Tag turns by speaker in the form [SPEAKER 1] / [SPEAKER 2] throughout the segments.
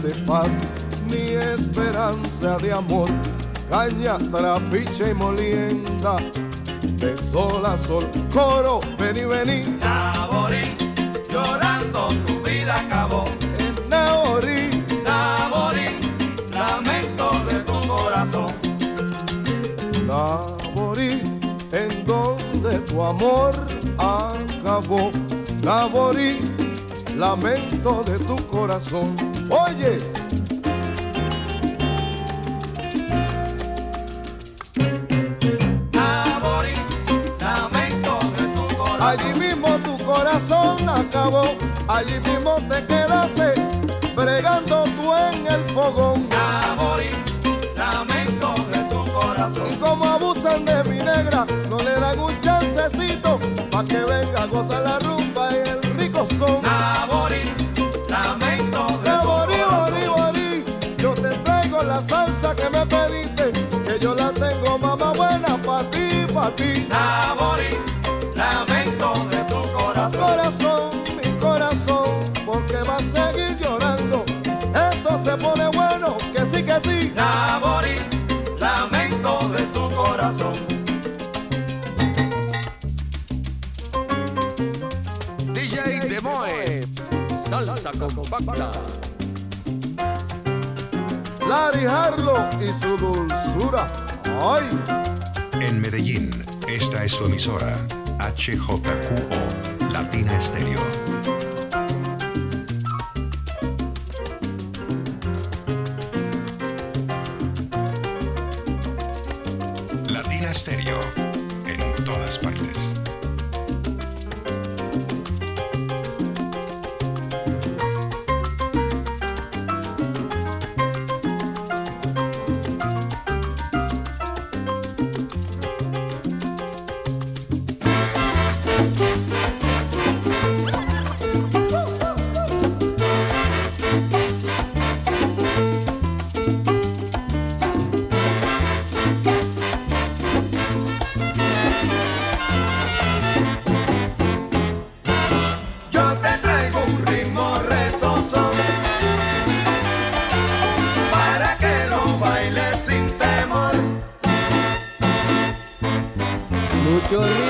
[SPEAKER 1] De paz, ni esperanza de amor. Caña, trapiche y molienda, de sol a sol, coro, vení, vení.
[SPEAKER 2] Naborí llorando tu vida acabó.
[SPEAKER 1] Naborí,
[SPEAKER 2] Naborí, lamento de tu corazón.
[SPEAKER 1] Naborí, en donde tu amor acabó. Naborí, lamento de tu corazón. Allí mismo te quedaste, bregando tú en el fogón.
[SPEAKER 2] Naborí, lamento de tu corazón.
[SPEAKER 1] Y como abusan de mi negra, no le dan un chancecito, pa' que venga a gozar la rumba y el rico son.
[SPEAKER 2] Naborí, lamento de tu corazón.
[SPEAKER 1] borí, borí, yo te traigo la salsa que me pediste, que yo la tengo mamá buena pa' ti, pa' ti.
[SPEAKER 2] Naborí,
[SPEAKER 3] compacta.
[SPEAKER 1] Larry Harlow y su dulzura. Ay,
[SPEAKER 4] En Medellín, esta es su emisora, HJQO, Latina Estéreo.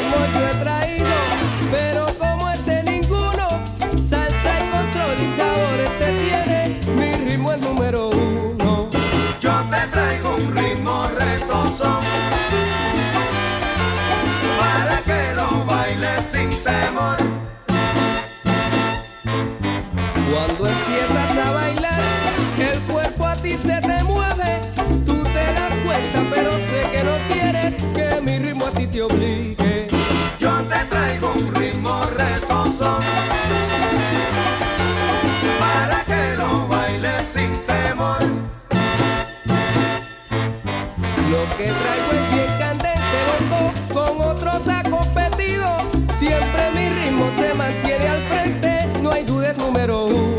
[SPEAKER 2] Yo
[SPEAKER 5] he traído, pero
[SPEAKER 6] como este
[SPEAKER 7] ninguno, salsa y control
[SPEAKER 6] y sabores te tiene, mi ritmo es número uno, yo te traigo un ritmo retoso, para que
[SPEAKER 4] lo
[SPEAKER 8] bailes sin temor. Cuando empiezas a bailar, el cuerpo a ti se te mueve, tú te das cuenta, pero sé que no quieres que mi ritmo a ti te obligue. para que lo bailes sin temor. Lo que traigo es bien candente, vuelvo con otros ha competido. Siempre mi ritmo se mantiene al
[SPEAKER 5] frente, no
[SPEAKER 6] hay duda número uno.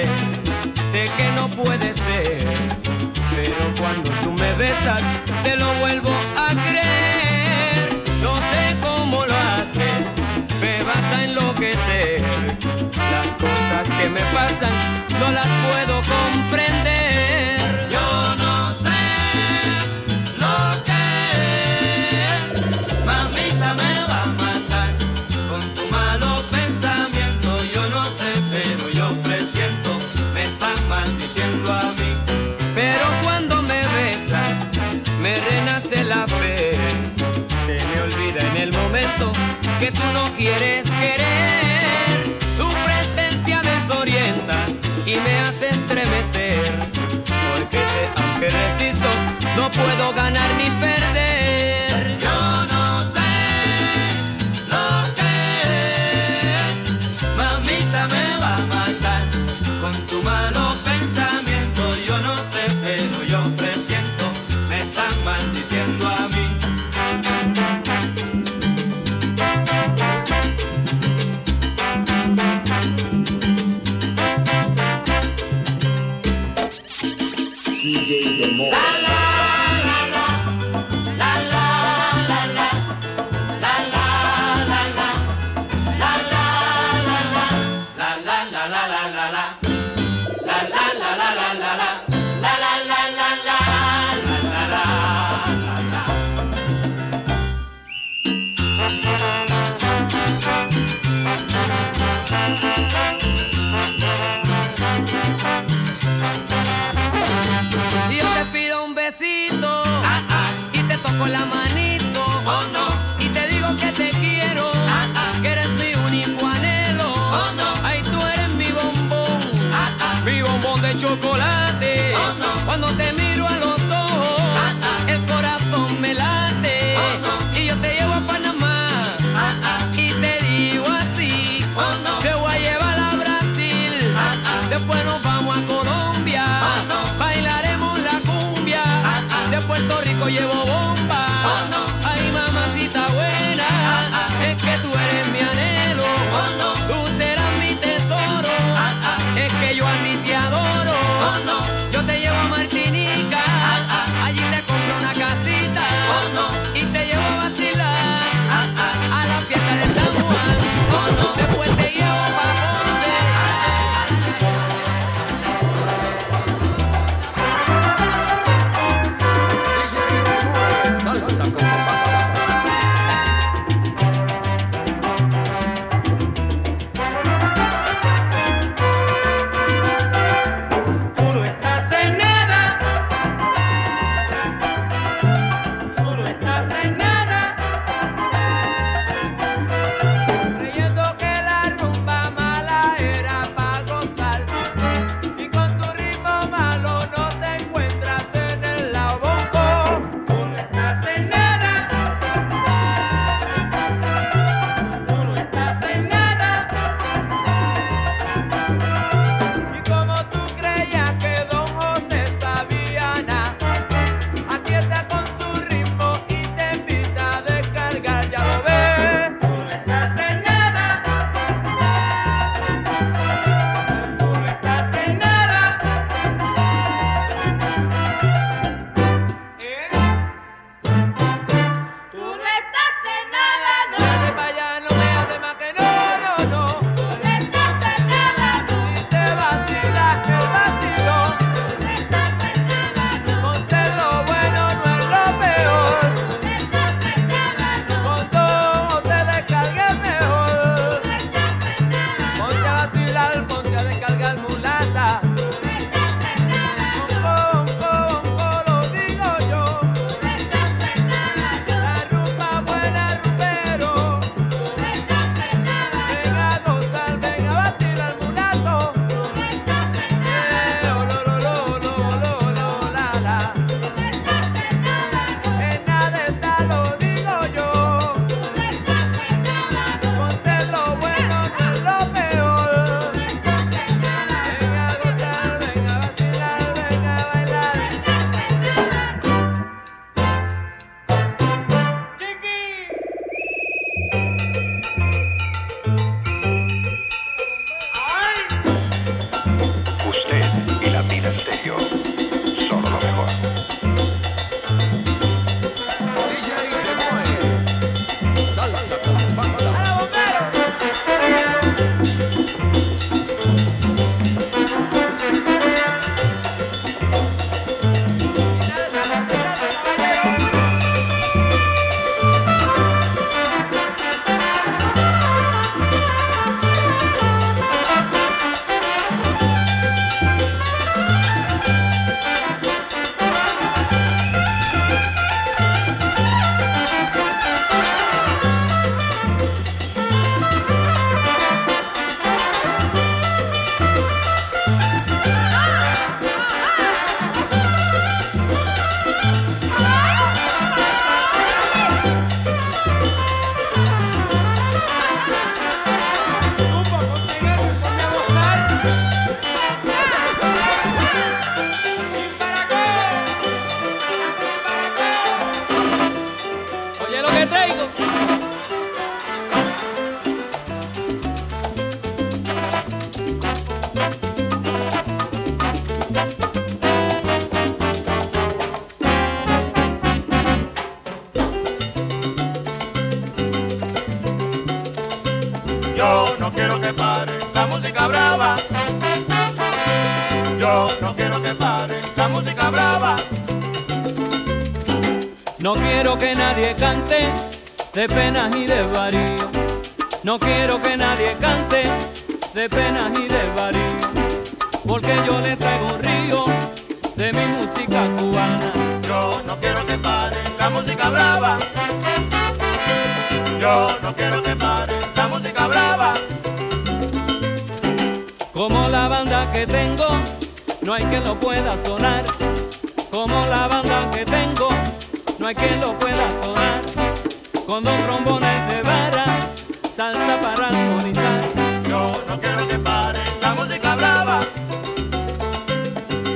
[SPEAKER 6] sé que no puede ser, pero cuando tú me besas, te lo vuelvo a creer. No sé cómo lo haces, me vas a enloquecer. Las cosas que me pasan no las puedo comprender. puedo ganar
[SPEAKER 2] ni peso.
[SPEAKER 9] Si yo te pido un besito y te toco la manito y te digo que te quiero, que eres mi único anhelo, ay tú eres mi bombón, mi bombón de chocolate. Cuando te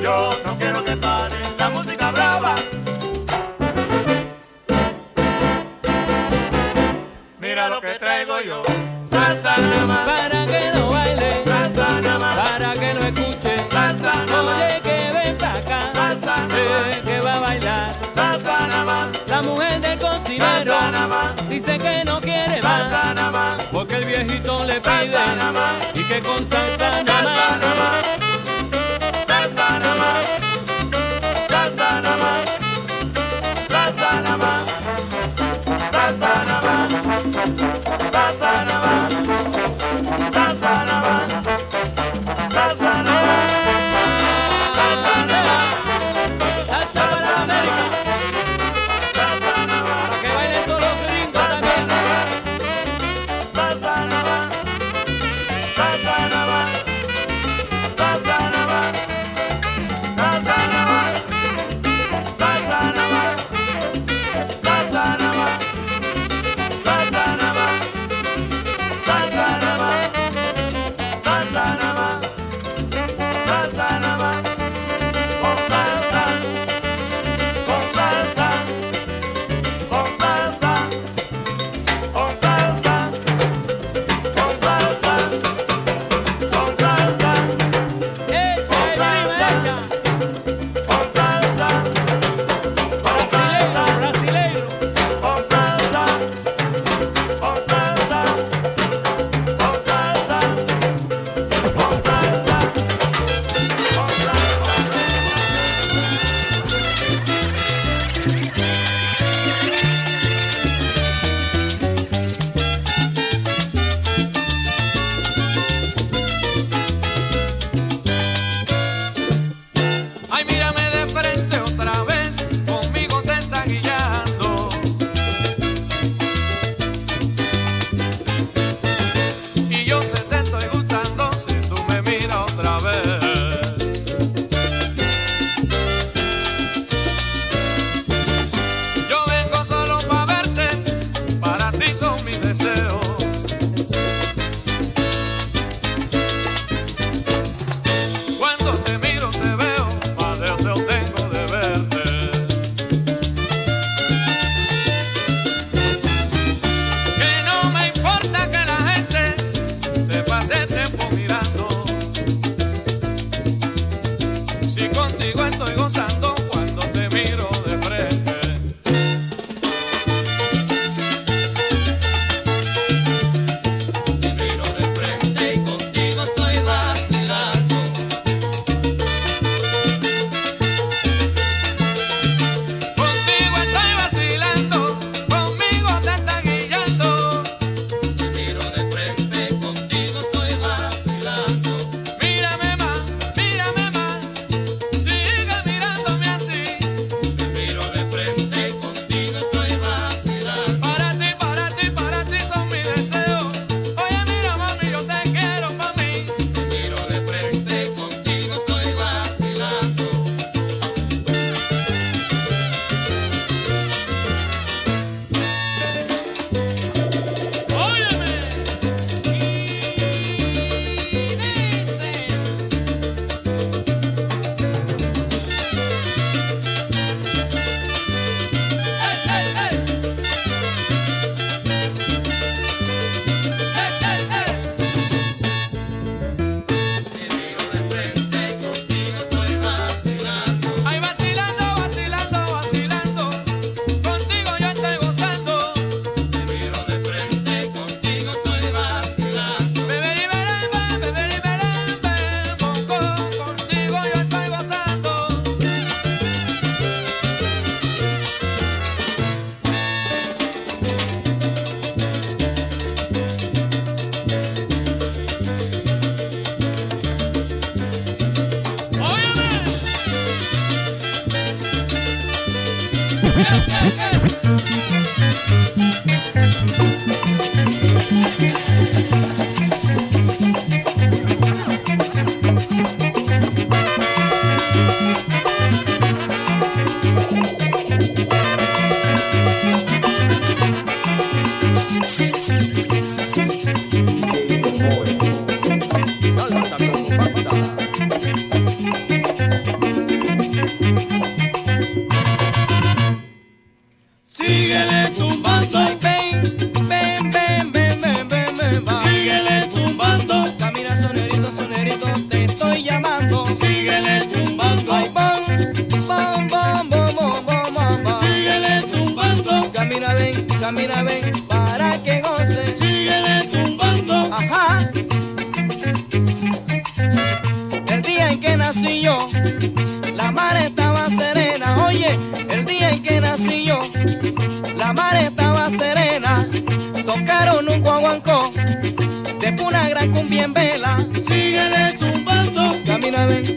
[SPEAKER 9] Yo no quiero que
[SPEAKER 6] pare la música brava. Mira lo que traigo yo. Salsa nada más.
[SPEAKER 9] Para que lo baile,
[SPEAKER 6] Salsa nada más.
[SPEAKER 9] para que lo escuche.
[SPEAKER 6] Salsa nada más.
[SPEAKER 9] Oye, que ven para acá,
[SPEAKER 6] Salsa nada más.
[SPEAKER 9] que va a bailar.
[SPEAKER 6] Salsa nada más.
[SPEAKER 9] La mujer del cocinero
[SPEAKER 6] Salsa nada más.
[SPEAKER 9] dice que no quiere más.
[SPEAKER 6] Salsa nada más.
[SPEAKER 9] Porque el viejito le
[SPEAKER 6] Salsa
[SPEAKER 9] pide
[SPEAKER 6] nada más.
[SPEAKER 9] y que con salsa nada
[SPEAKER 6] Salsa
[SPEAKER 9] más.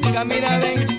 [SPEAKER 6] Blanca, mira ven.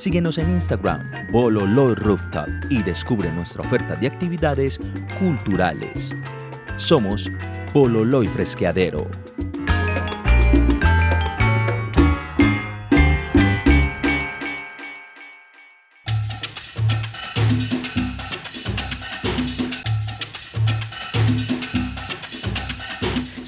[SPEAKER 10] Síguenos en Instagram, Bololoy Rooftop, y descubre nuestra oferta de actividades culturales. Somos Bololoy Fresqueadero.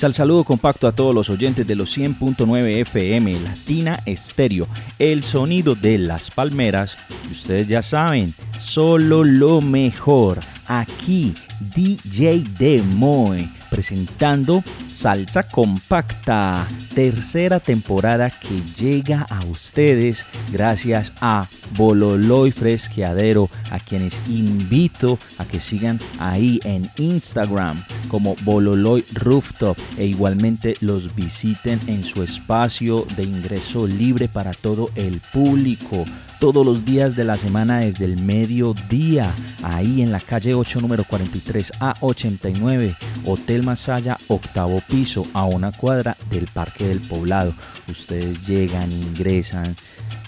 [SPEAKER 10] Sal saludo compacto a todos los oyentes de los 100.9 FM Latina Estéreo, el sonido de las palmeras. Ustedes ya saben, solo lo mejor. Aquí DJ Demoe presentando Salsa Compacta, tercera temporada que llega a ustedes gracias a Bololoy Fresqueadero, a quienes invito a que sigan ahí en Instagram como Bololoy Rooftop e igualmente los visiten en su espacio de ingreso libre para todo el público todos los días de la semana desde el mediodía, ahí en la calle 8, número 43 a 89, Hotel Masaya, octavo piso, a una cuadra del Parque del Poblado. Ustedes llegan, ingresan,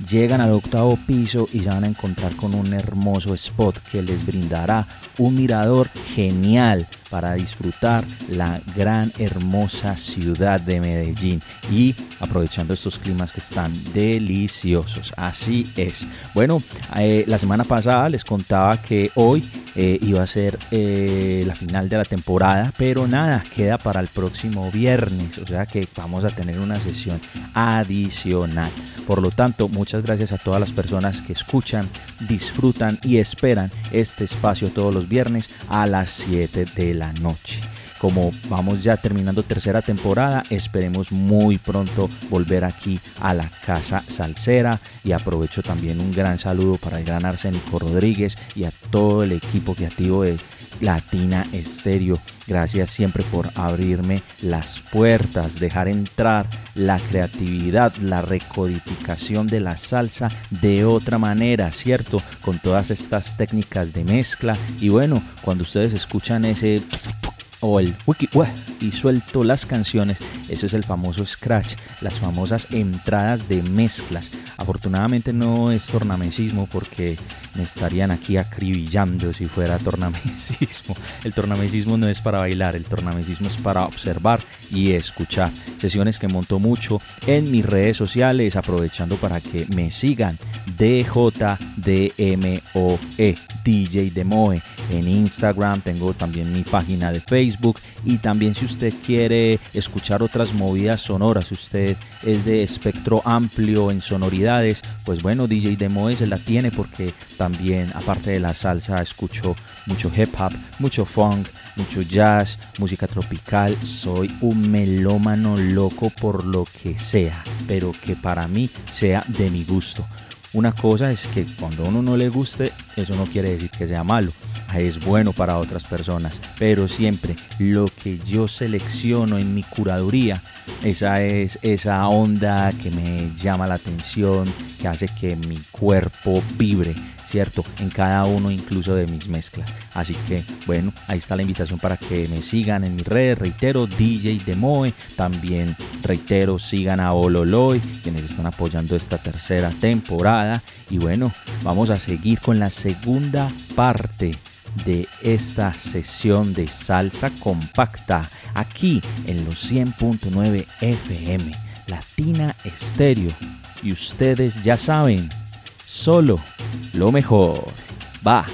[SPEAKER 10] llegan al octavo piso y se van a encontrar con un hermoso spot que les brindará un mirador genial para disfrutar la gran hermosa ciudad de Medellín y aprovechando estos climas que están deliciosos. Así es. Bueno, eh, la semana pasada les contaba que hoy eh, iba a ser eh, la final de la temporada, pero nada, queda para el próximo viernes, o sea que vamos a tener una sesión adicional. Por lo tanto, muchas gracias a todas las personas que escuchan, disfrutan y esperan este espacio todos los viernes a las 7 de la noche. Como vamos ya terminando tercera temporada, esperemos muy pronto volver aquí a la Casa Salsera y aprovecho también un gran saludo para el gran Arsénico Rodríguez y a todo el equipo creativo de Latina Estéreo. Gracias siempre por abrirme las puertas, dejar entrar la creatividad, la recodificación de la salsa de otra manera, ¿cierto? Con todas estas técnicas de mezcla. Y bueno, cuando ustedes escuchan ese o el wiki y suelto las canciones, eso es el famoso scratch, las famosas entradas de mezclas. Afortunadamente no es tornamesismo porque me estarían aquí acribillando si fuera tornamesismo. El tornamesismo no es para bailar, el tornamesismo es para observar y escuchar. Sesiones que monto mucho en mis redes sociales, aprovechando para que me sigan DJDMOE, DJ Demoe. En Instagram tengo también mi página de Facebook y también si usted quiere escuchar otras movidas sonoras, si usted es de espectro amplio en sonoridades, pues bueno, DJ Demoe se la tiene porque también aparte de la salsa escucho mucho hip hop, mucho funk, mucho jazz, música tropical. Soy un melómano loco por lo que sea, pero que para mí sea de mi gusto. Una cosa es que cuando a uno no le guste, eso no quiere decir que sea malo. Es bueno para otras personas, pero siempre lo que yo selecciono en mi curaduría, esa es esa onda que me llama la atención, que hace que mi cuerpo vibre. ¿Cierto? En cada uno incluso de mis mezclas. Así que bueno, ahí está la invitación para que me sigan en mis redes. Reitero, DJ Demoe. También reitero, sigan a Ololoy, quienes están apoyando esta tercera temporada. Y bueno, vamos a seguir con la segunda parte de esta sesión de salsa compacta aquí en los 100.9 FM Latina Estéreo. Y ustedes ya saben, solo lo mejor. Va.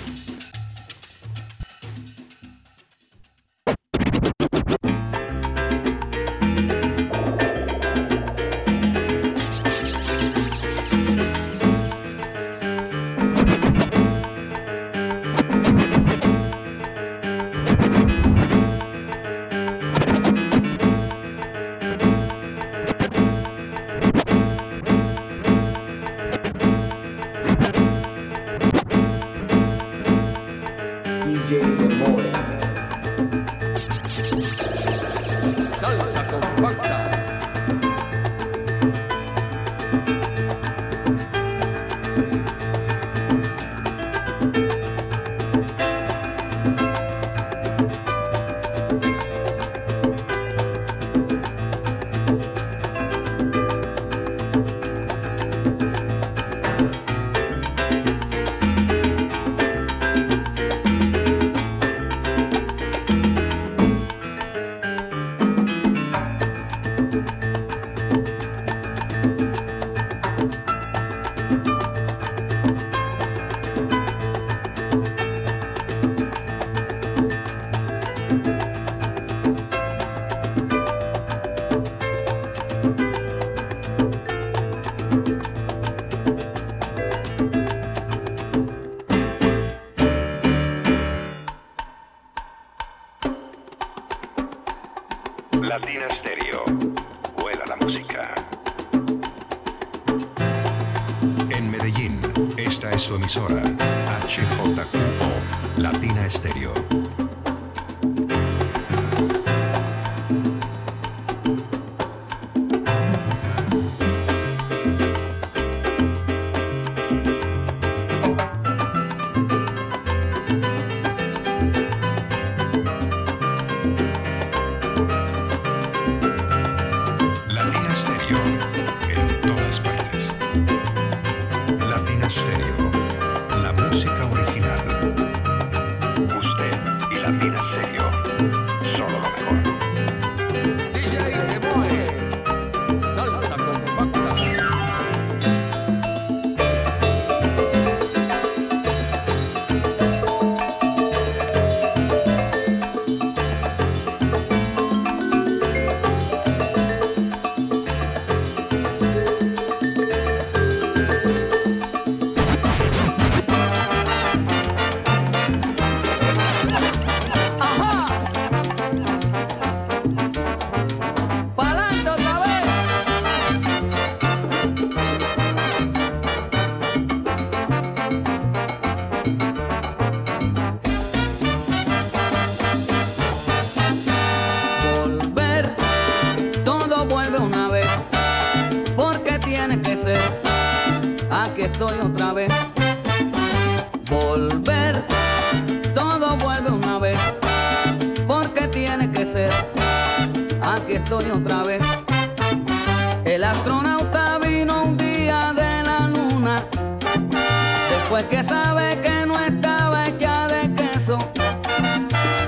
[SPEAKER 11] Sabe que no estaba hecha de queso.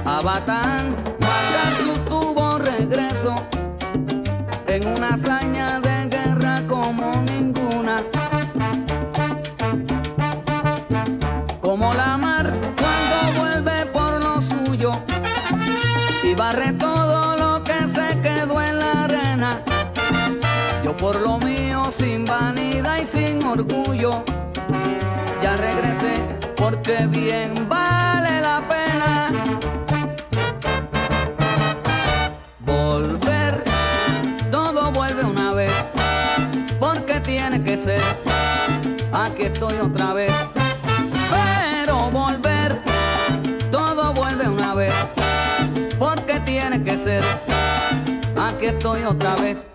[SPEAKER 11] A Batán, guardar su tubo regreso en una hazaña de guerra como ninguna. Como la mar cuando vuelve por lo suyo y barre todo lo que se quedó en la arena. Yo por lo mío sin vanidad y sin orgullo porque bien vale la pena volver. Todo vuelve una vez porque tiene que ser. Aquí estoy otra vez. Pero volver, todo vuelve una vez porque tiene que ser. Aquí estoy otra vez.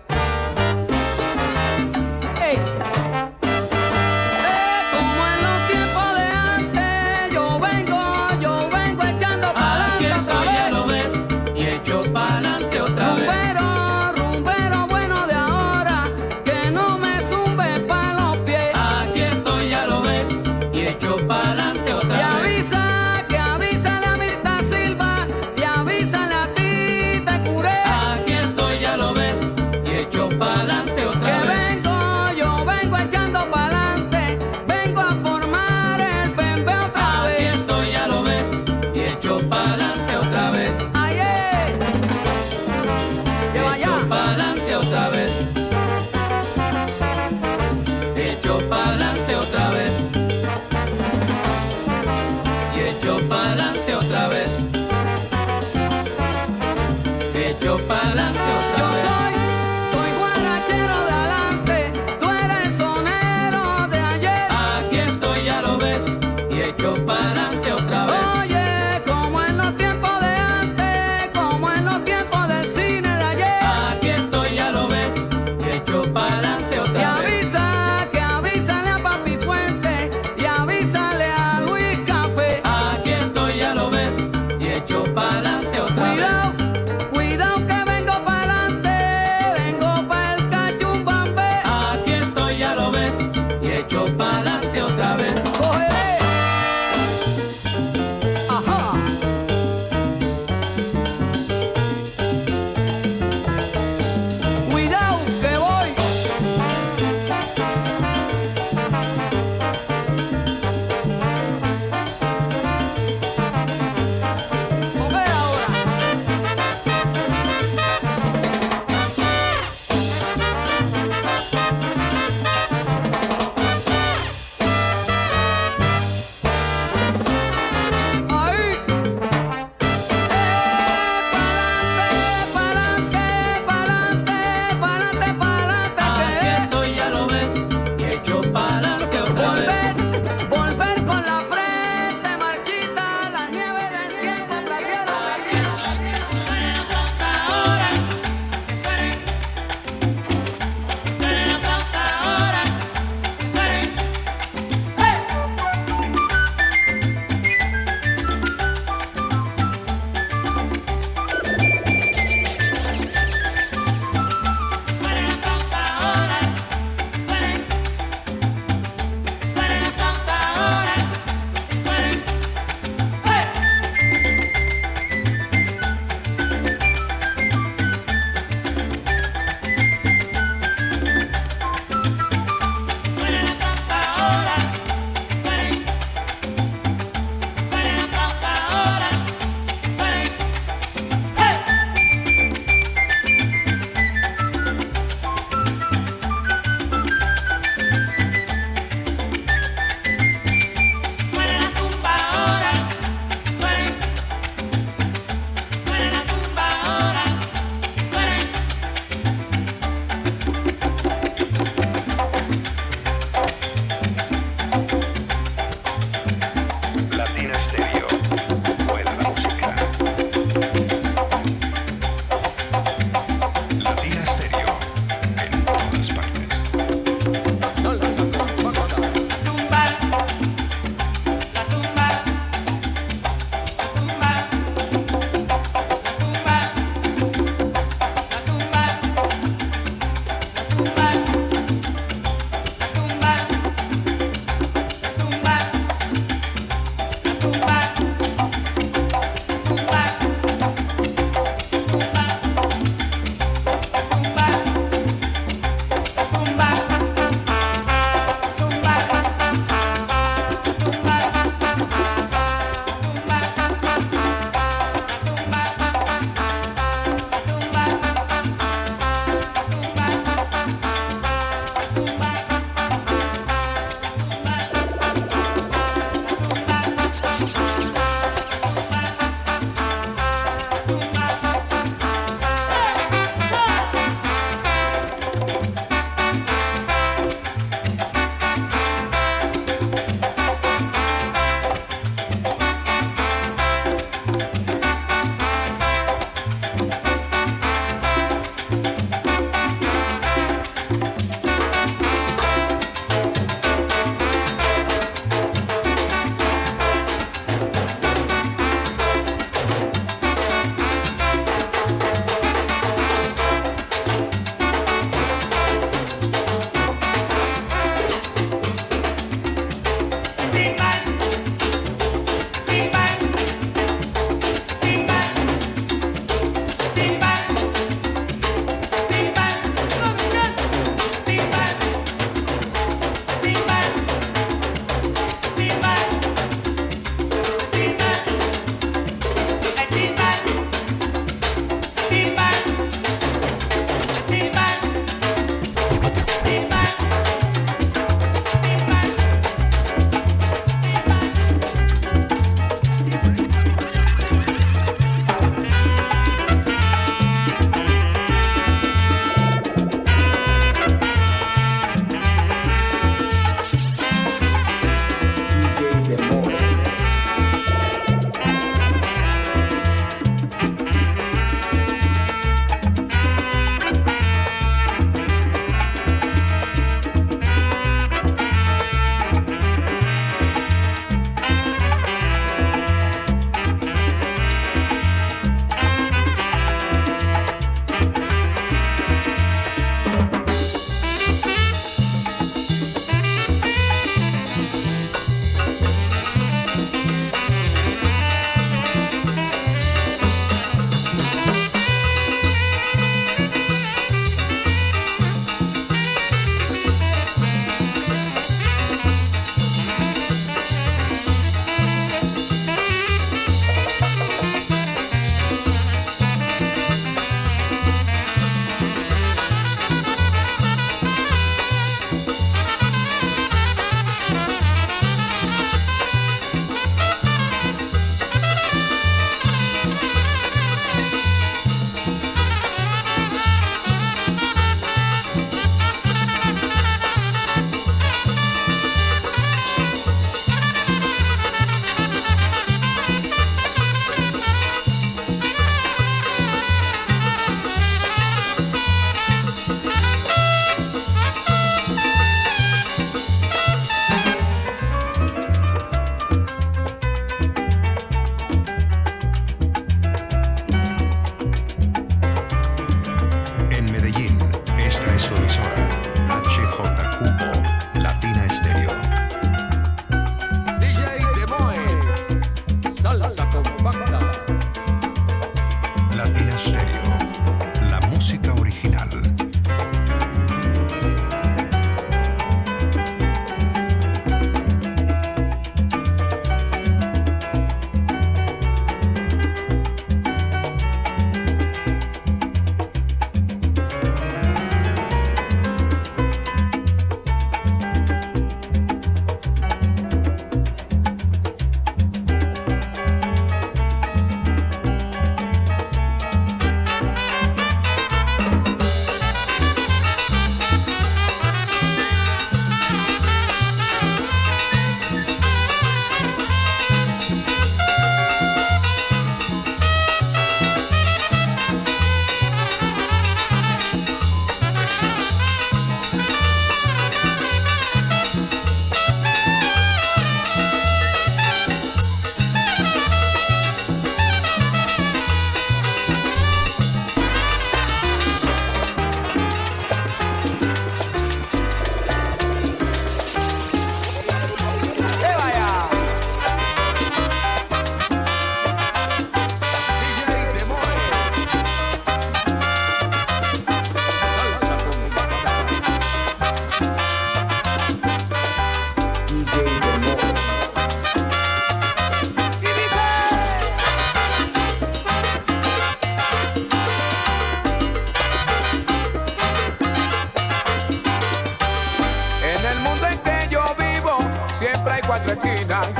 [SPEAKER 7] Siempre hay cuatro esquinas, pero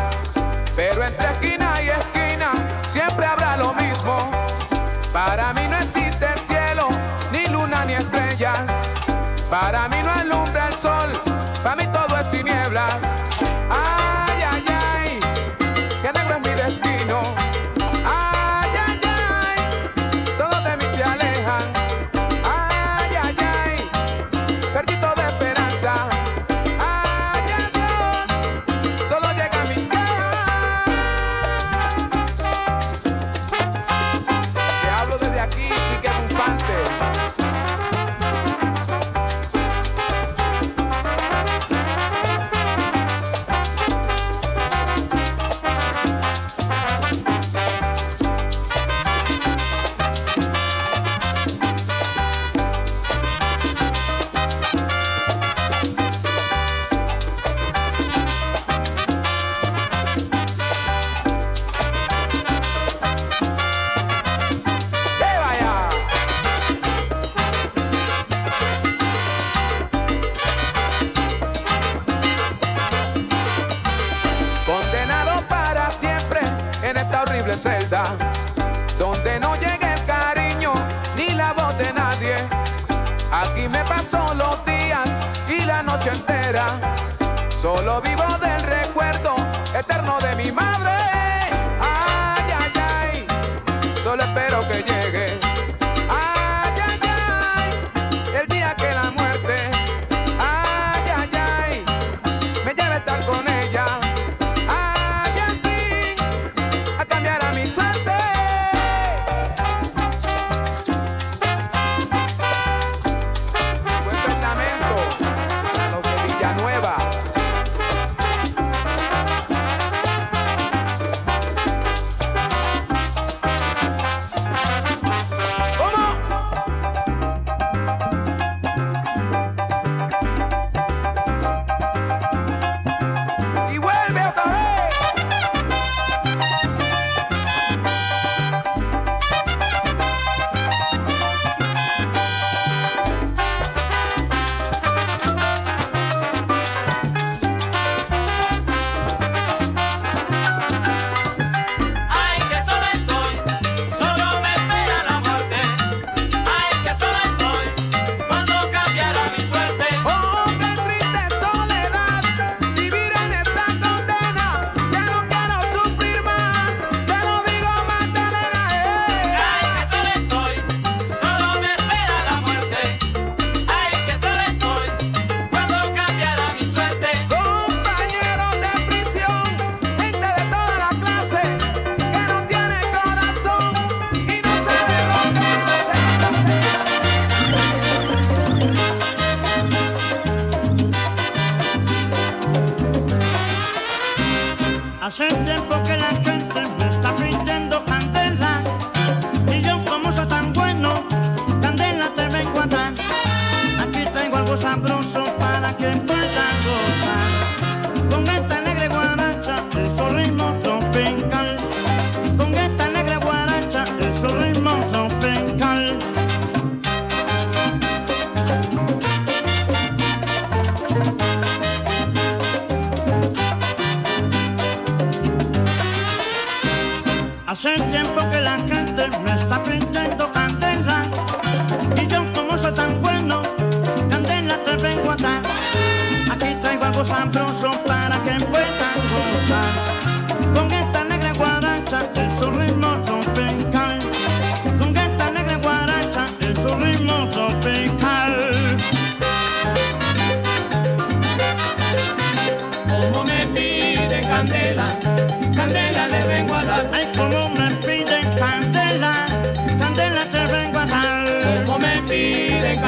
[SPEAKER 7] Hace
[SPEAKER 12] tiempo que la gente me está pidiendo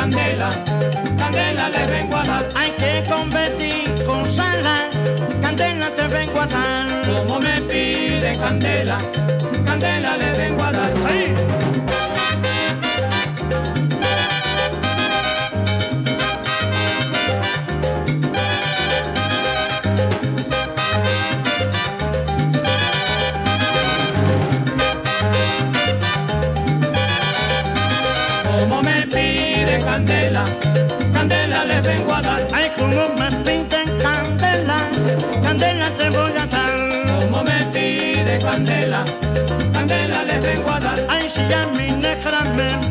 [SPEAKER 12] candela, candela
[SPEAKER 8] le vengo a dar.
[SPEAKER 12] Hay que convertir con sala, candela te vengo a dar.
[SPEAKER 8] Como me pide candela, candela le vengo a dar.
[SPEAKER 12] ¡Ay!
[SPEAKER 13] women.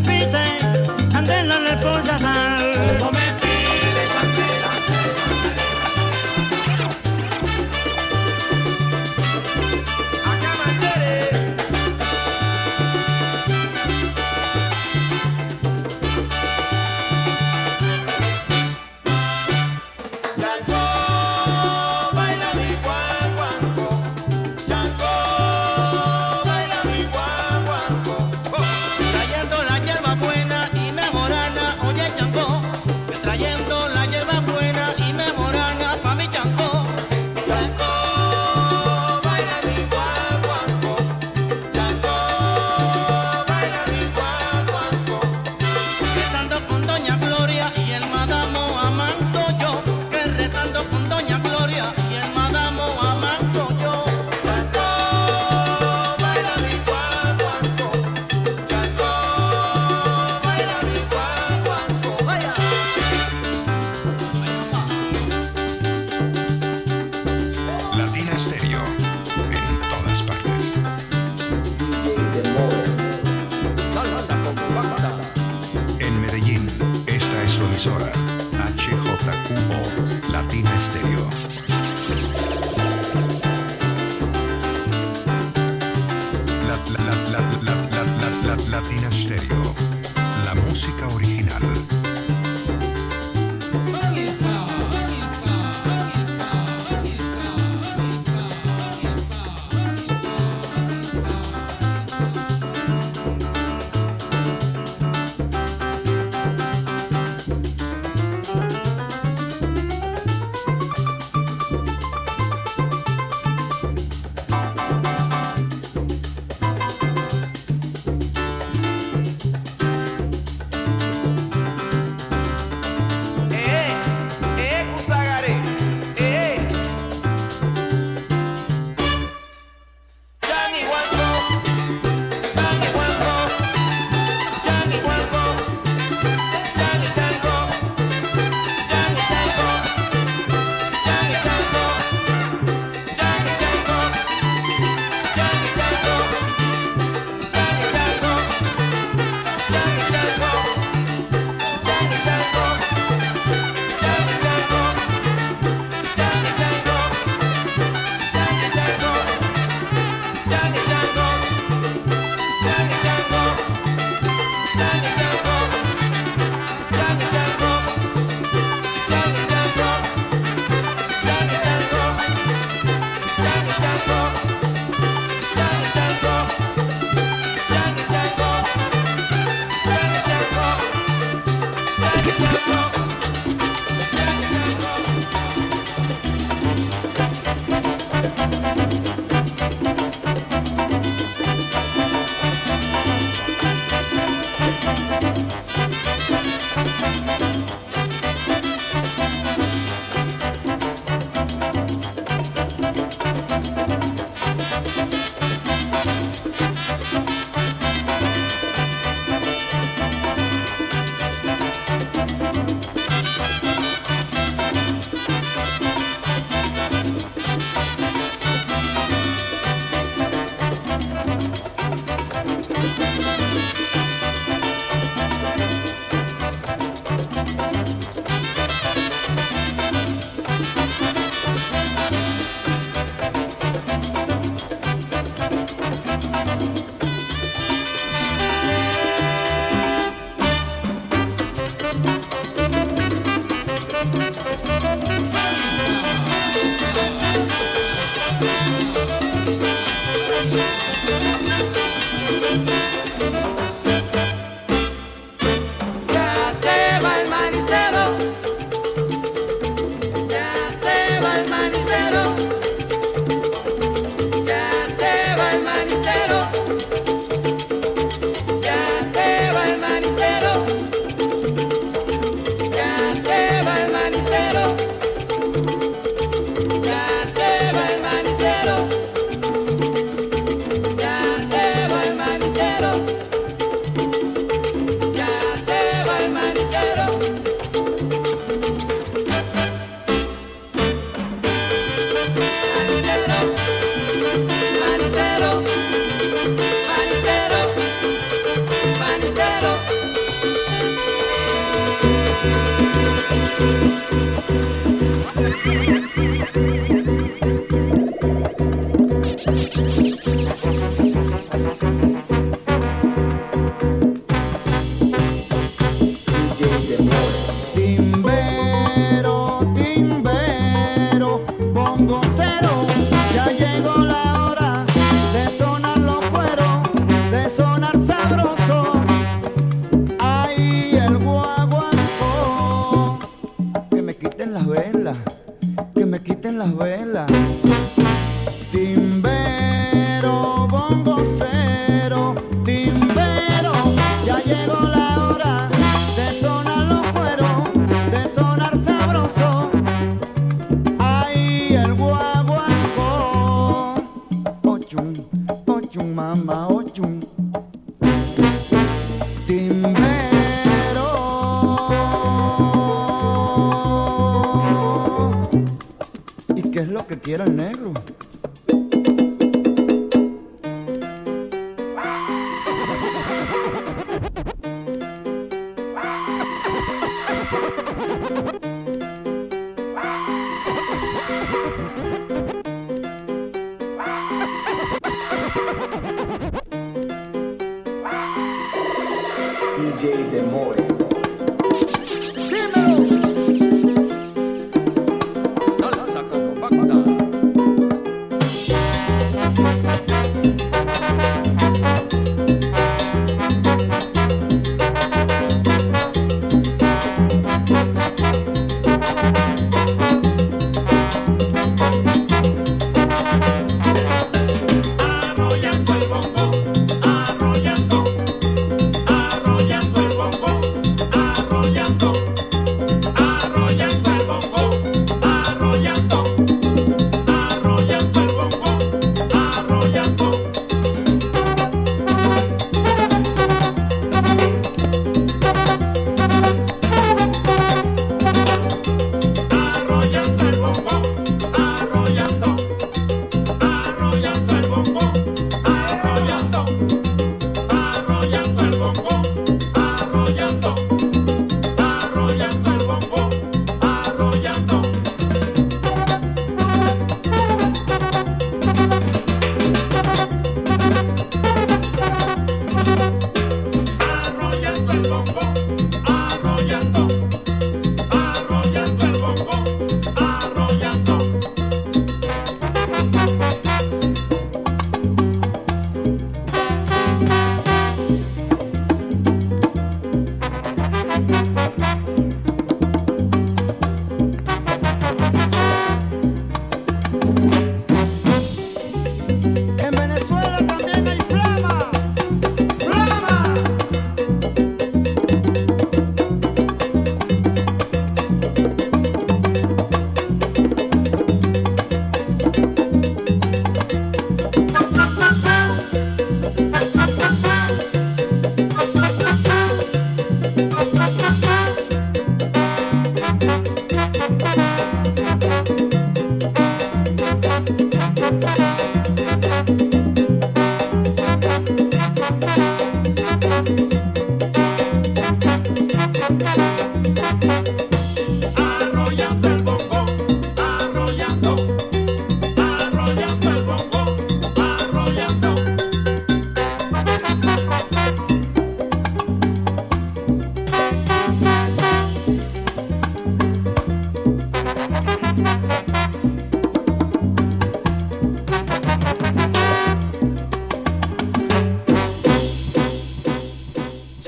[SPEAKER 13] quiera el
[SPEAKER 14] negro.